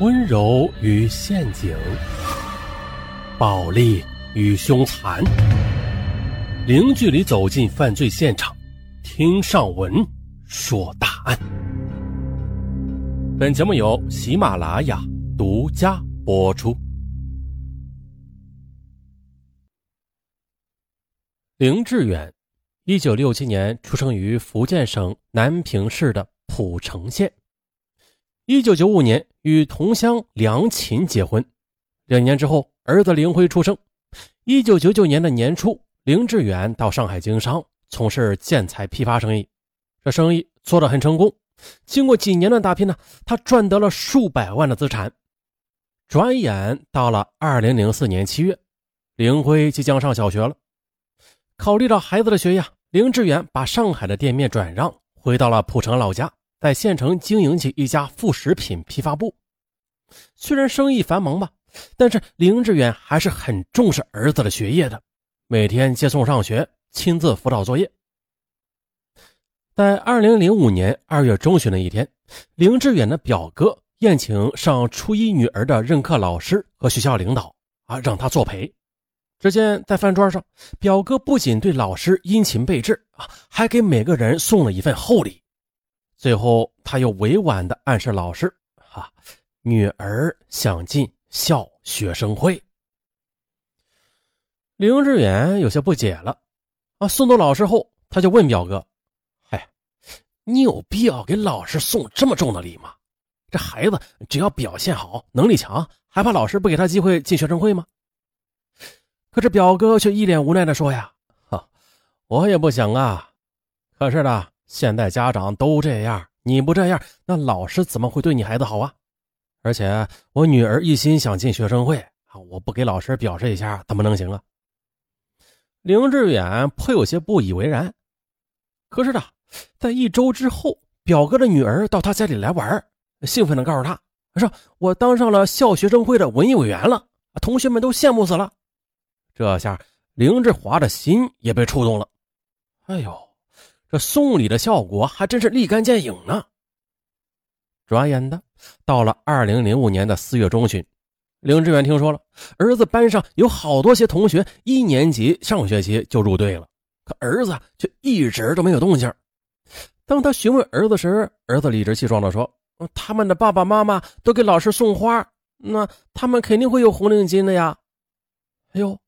温柔与陷阱，暴力与凶残，零距离走进犯罪现场，听上文说大案。本节目由喜马拉雅独家播出。林志远，一九六七年出生于福建省南平市的浦城县。一九九五年与同乡梁琴结婚，两年之后，儿子林辉出生。一九九九年的年初，林志远到上海经商，从事建材批发生意。这生意做得很成功。经过几年的打拼呢，他赚得了数百万的资产。转眼到了二零零四年七月，林辉即将上小学了。考虑到孩子的学业，林志远把上海的店面转让，回到了浦城老家。在县城经营起一家副食品批发部，虽然生意繁忙吧，但是林志远还是很重视儿子的学业的，每天接送上学，亲自辅导作业。在二零零五年二月中旬的一天，林志远的表哥宴请上初一女儿的任课老师和学校领导，啊，让他作陪。只见在饭桌上，表哥不仅对老师殷勤备至，啊，还给每个人送了一份厚礼。最后，他又委婉地暗示老师：“哈，女儿想进校学生会。”林志远有些不解了。啊，送到老师后，他就问表哥：“嗨，你有必要给老师送这么重的礼吗？这孩子只要表现好，能力强，还怕老师不给他机会进学生会吗？”可是表哥却一脸无奈地说：“呀，哈，我也不想啊。可是呢。”现在家长都这样，你不这样，那老师怎么会对你孩子好啊？而且我女儿一心想进学生会啊，我不给老师表示一下，怎么能行啊？林志远颇有些不以为然。可是呢，在一周之后，表哥的女儿到他家里来玩，兴奋地告诉他说：“我当上了校学生会的文艺委员了，同学们都羡慕死了。”这下林志华的心也被触动了。哎呦！这送礼的效果还真是立竿见影呢。转眼的到了二零零五年的四月中旬，林志远听说了儿子班上有好多些同学一年级上学期就入队了，可儿子却一直都没有动静。当他询问儿子时，儿子理直气壮地说：“他们的爸爸妈妈都给老师送花，那他们肯定会有红领巾的呀。”哎呦，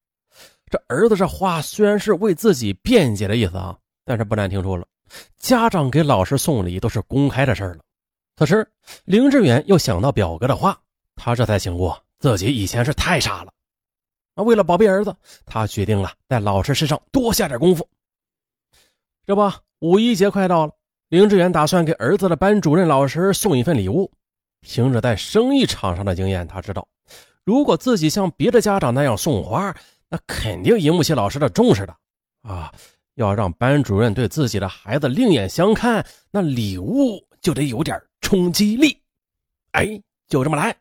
这儿子这话虽然是为自己辩解的意思啊。但是不难听出了，家长给老师送礼都是公开的事儿了。此时，林志远又想到表哥的话，他这才醒悟，自己以前是太傻了。啊，为了宝贝儿子，他决定了在老师身上多下点功夫。这不，五一节快到了，林志远打算给儿子的班主任老师送一份礼物。凭着在生意场上的经验，他知道，如果自己像别的家长那样送花，那肯定引不起老师的重视的。啊。要让班主任对自己的孩子另眼相看，那礼物就得有点冲击力。哎，就这么来。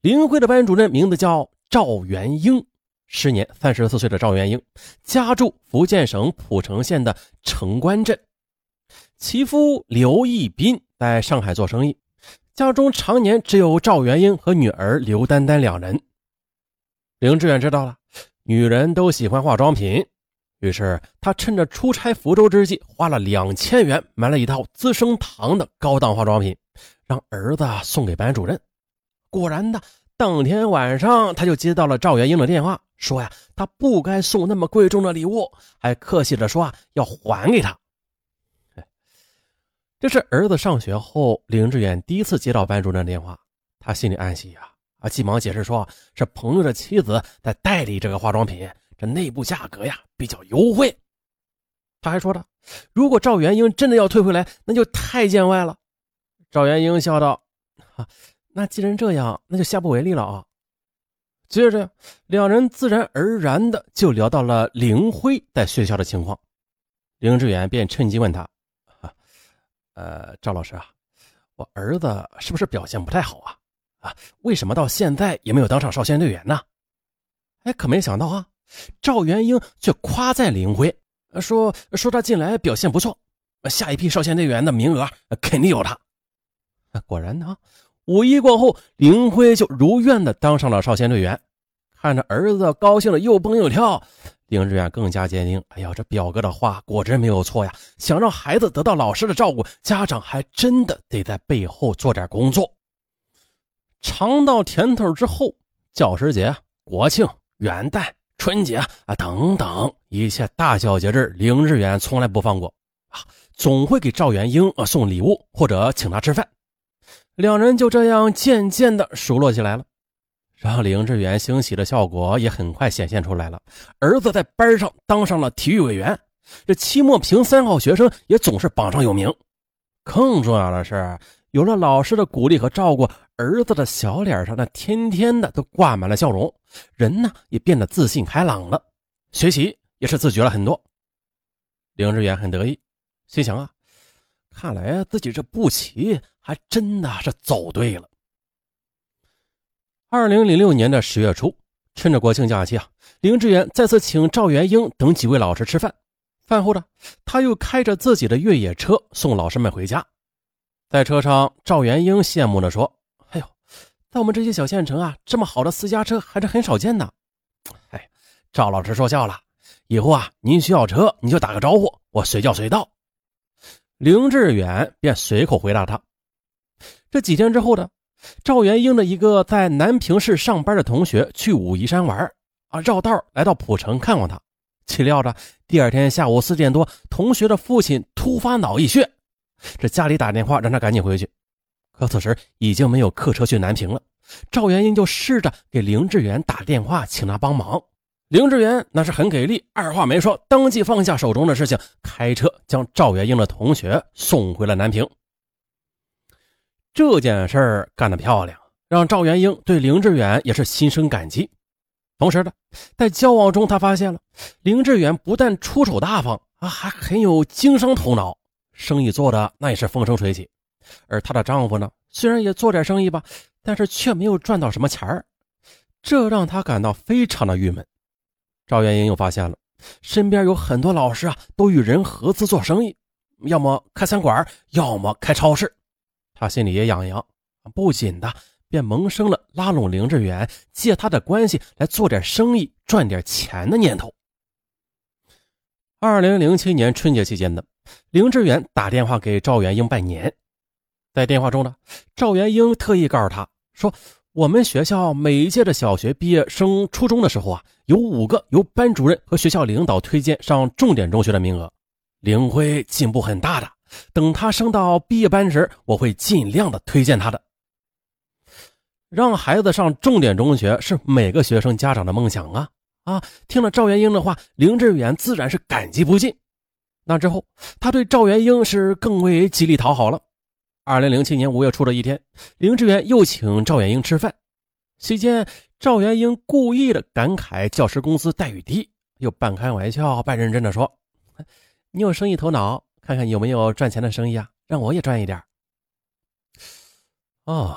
林辉的班主任名字叫赵元英，时年三十四岁的赵元英，家住福建省浦城县的城关镇。其夫刘义斌在上海做生意，家中常年只有赵元英和女儿刘丹丹两人。林志远知道了，女人都喜欢化妆品。于是他趁着出差福州之际，花了两千元买了一套资生堂的高档化妆品，让儿子送给班主任。果然的，当天晚上他就接到了赵元英的电话，说呀，他不该送那么贵重的礼物，还客气着说啊要还给他。这是儿子上学后，林志远第一次接到班主任电话，他心里暗喜呀，啊，急忙解释说是朋友的妻子在代理这个化妆品。这内部价格呀比较优惠，他还说了，如果赵元英真的要退回来，那就太见外了。赵元英笑道：“哈，那既然这样，那就下不为例了啊。”接着，两人自然而然的就聊到了林辉在学校的情况。林志远便趁机问他：“呃，赵老师啊，我儿子是不是表现不太好啊？啊，为什么到现在也没有当上少先队员呢？”哎，可没想到啊。赵元英却夸赞林辉，说说他近来表现不错，下一批少先队员的名额肯定有他。果然呢，五一过后，林辉就如愿的当上了少先队员。看着儿子高兴的又蹦又跳，林志远更加坚定：哎呀，这表哥的话果真没有错呀！想让孩子得到老师的照顾，家长还真的得在背后做点工作。尝到甜头之后，教师节、国庆、元旦、春节啊等等一切大小节日，林志远从来不放过啊，总会给赵元英啊送礼物或者请他吃饭。两人就这样渐渐的熟络起来了。让林志远欣喜的效果也很快显现出来了。儿子在班上当上了体育委员，这期末评三好学生也总是榜上有名。更重要的是，有了老师的鼓励和照顾，儿子的小脸上那天天的都挂满了笑容，人呢也变得自信开朗了，学习也是自觉了很多。林志远很得意，心想啊，看来自己这步棋还真的是走对了。二零零六年的十月初，趁着国庆假期啊，林志远再次请赵元英等几位老师吃饭。饭后呢，他又开着自己的越野车送老师们回家。在车上，赵元英羡慕地说：“哎呦，在我们这些小县城啊，这么好的私家车还是很少见的。”哎，赵老师说笑了，以后啊，您需要车你就打个招呼，我随叫随到。林志远便随口回答他。这几天之后呢？赵元英的一个在南平市上班的同学去武夷山玩啊，绕道来到蒲城看望他，岂料着第二天下午四点多，同学的父亲突发脑溢血，这家里打电话让他赶紧回去，可此时已经没有客车去南平了。赵元英就试着给林志远打电话，请他帮忙。林志远那是很给力，二话没说，当即放下手中的事情，开车将赵元英的同学送回了南平。这件事儿干得漂亮，让赵元英对林志远也是心生感激。同时呢，在交往中，他发现了林志远不但出手大方啊，还很有经商头脑，生意做的那也是风生水起。而她的丈夫呢，虽然也做点生意吧，但是却没有赚到什么钱儿，这让她感到非常的郁闷。赵元英又发现了身边有很多老师啊，都与人合资做生意，要么开餐馆，要么开超市。他心里也痒痒，不仅的便萌生了拉拢林志远，借他的关系来做点生意赚点钱的念头。二零零七年春节期间的林志远打电话给赵元英拜年，在电话中呢，赵元英特意告诉他说：“我们学校每一届的小学毕业升初中的时候啊，有五个由班主任和学校领导推荐上重点中学的名额，林辉进步很大的。”等他升到毕业班时，我会尽量的推荐他的。让孩子上重点中学是每个学生家长的梦想啊！啊，听了赵元英的话，林志远自然是感激不尽。那之后，他对赵元英是更为极力讨好了。二零零七年五月初的一天，林志远又请赵元英吃饭，席间赵元英故意的感慨教师工资待遇低，又半开玩笑半认真的说：“你有生意头脑。”看看有没有赚钱的生意啊，让我也赚一点。哦，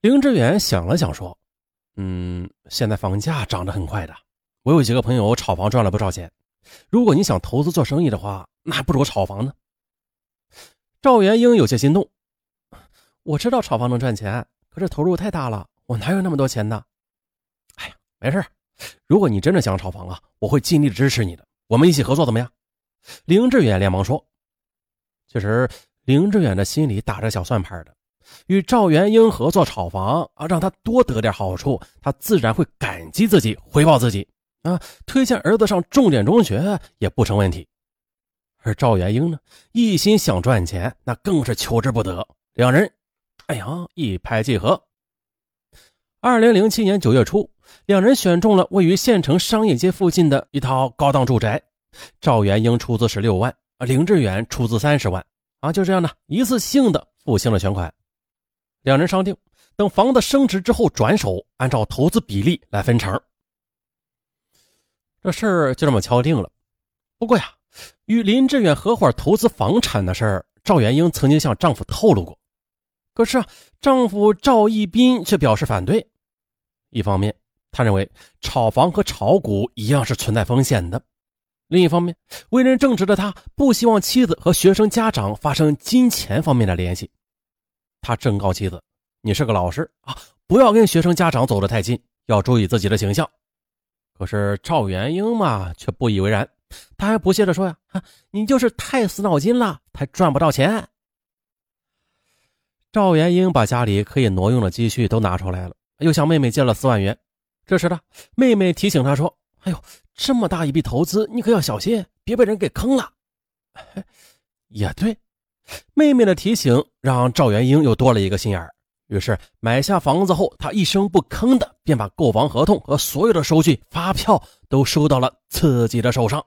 林志远想了想说：“嗯，现在房价涨得很快的，我有几个朋友炒房赚了不少钱。如果你想投资做生意的话，那还不如炒房呢。”赵元英有些心动。我知道炒房能赚钱，可是投入太大了，我哪有那么多钱呢？哎呀，没事如果你真的想炒房啊，我会尽力支持你的。我们一起合作怎么样？林志远连忙说：“其实，林志远的心里打着小算盘的，与赵元英合作炒房啊，让他多得点好处，他自然会感激自己，回报自己啊，推荐儿子上重点中学也不成问题。而赵元英呢，一心想赚钱，那更是求之不得。两人，哎呀，一拍即合。二零零七年九月初，两人选中了位于县城商业街附近的一套高档住宅。”赵元英出资十六万，啊，林志远出资三十万，啊，就这样呢，一次性的付清了全款。两人商定，等房子升值之后转手，按照投资比例来分成。这事儿就这么敲定了。不过呀，与林志远合伙投资房产的事儿，赵元英曾经向丈夫透露过，可是啊，丈夫赵义斌却表示反对。一方面，他认为炒房和炒股一样是存在风险的。另一方面，为人正直的他不希望妻子和学生家长发生金钱方面的联系。他正告妻子：“你是个老师啊，不要跟学生家长走得太近，要注意自己的形象。”可是赵元英嘛，却不以为然，他还不屑地说：“呀，你就是太死脑筋了，才赚不到钱。”赵元英把家里可以挪用的积蓄都拿出来了，又向妹妹借了四万元。这时呢，妹妹提醒他说：“哎呦，这么大一笔投资，你可要小心，别被人给坑了。”也对，妹妹的提醒让赵元英又多了一个心眼儿。于是买下房子后，他一声不吭的便把购房合同和所有的收据、发票都收到了自己的手上。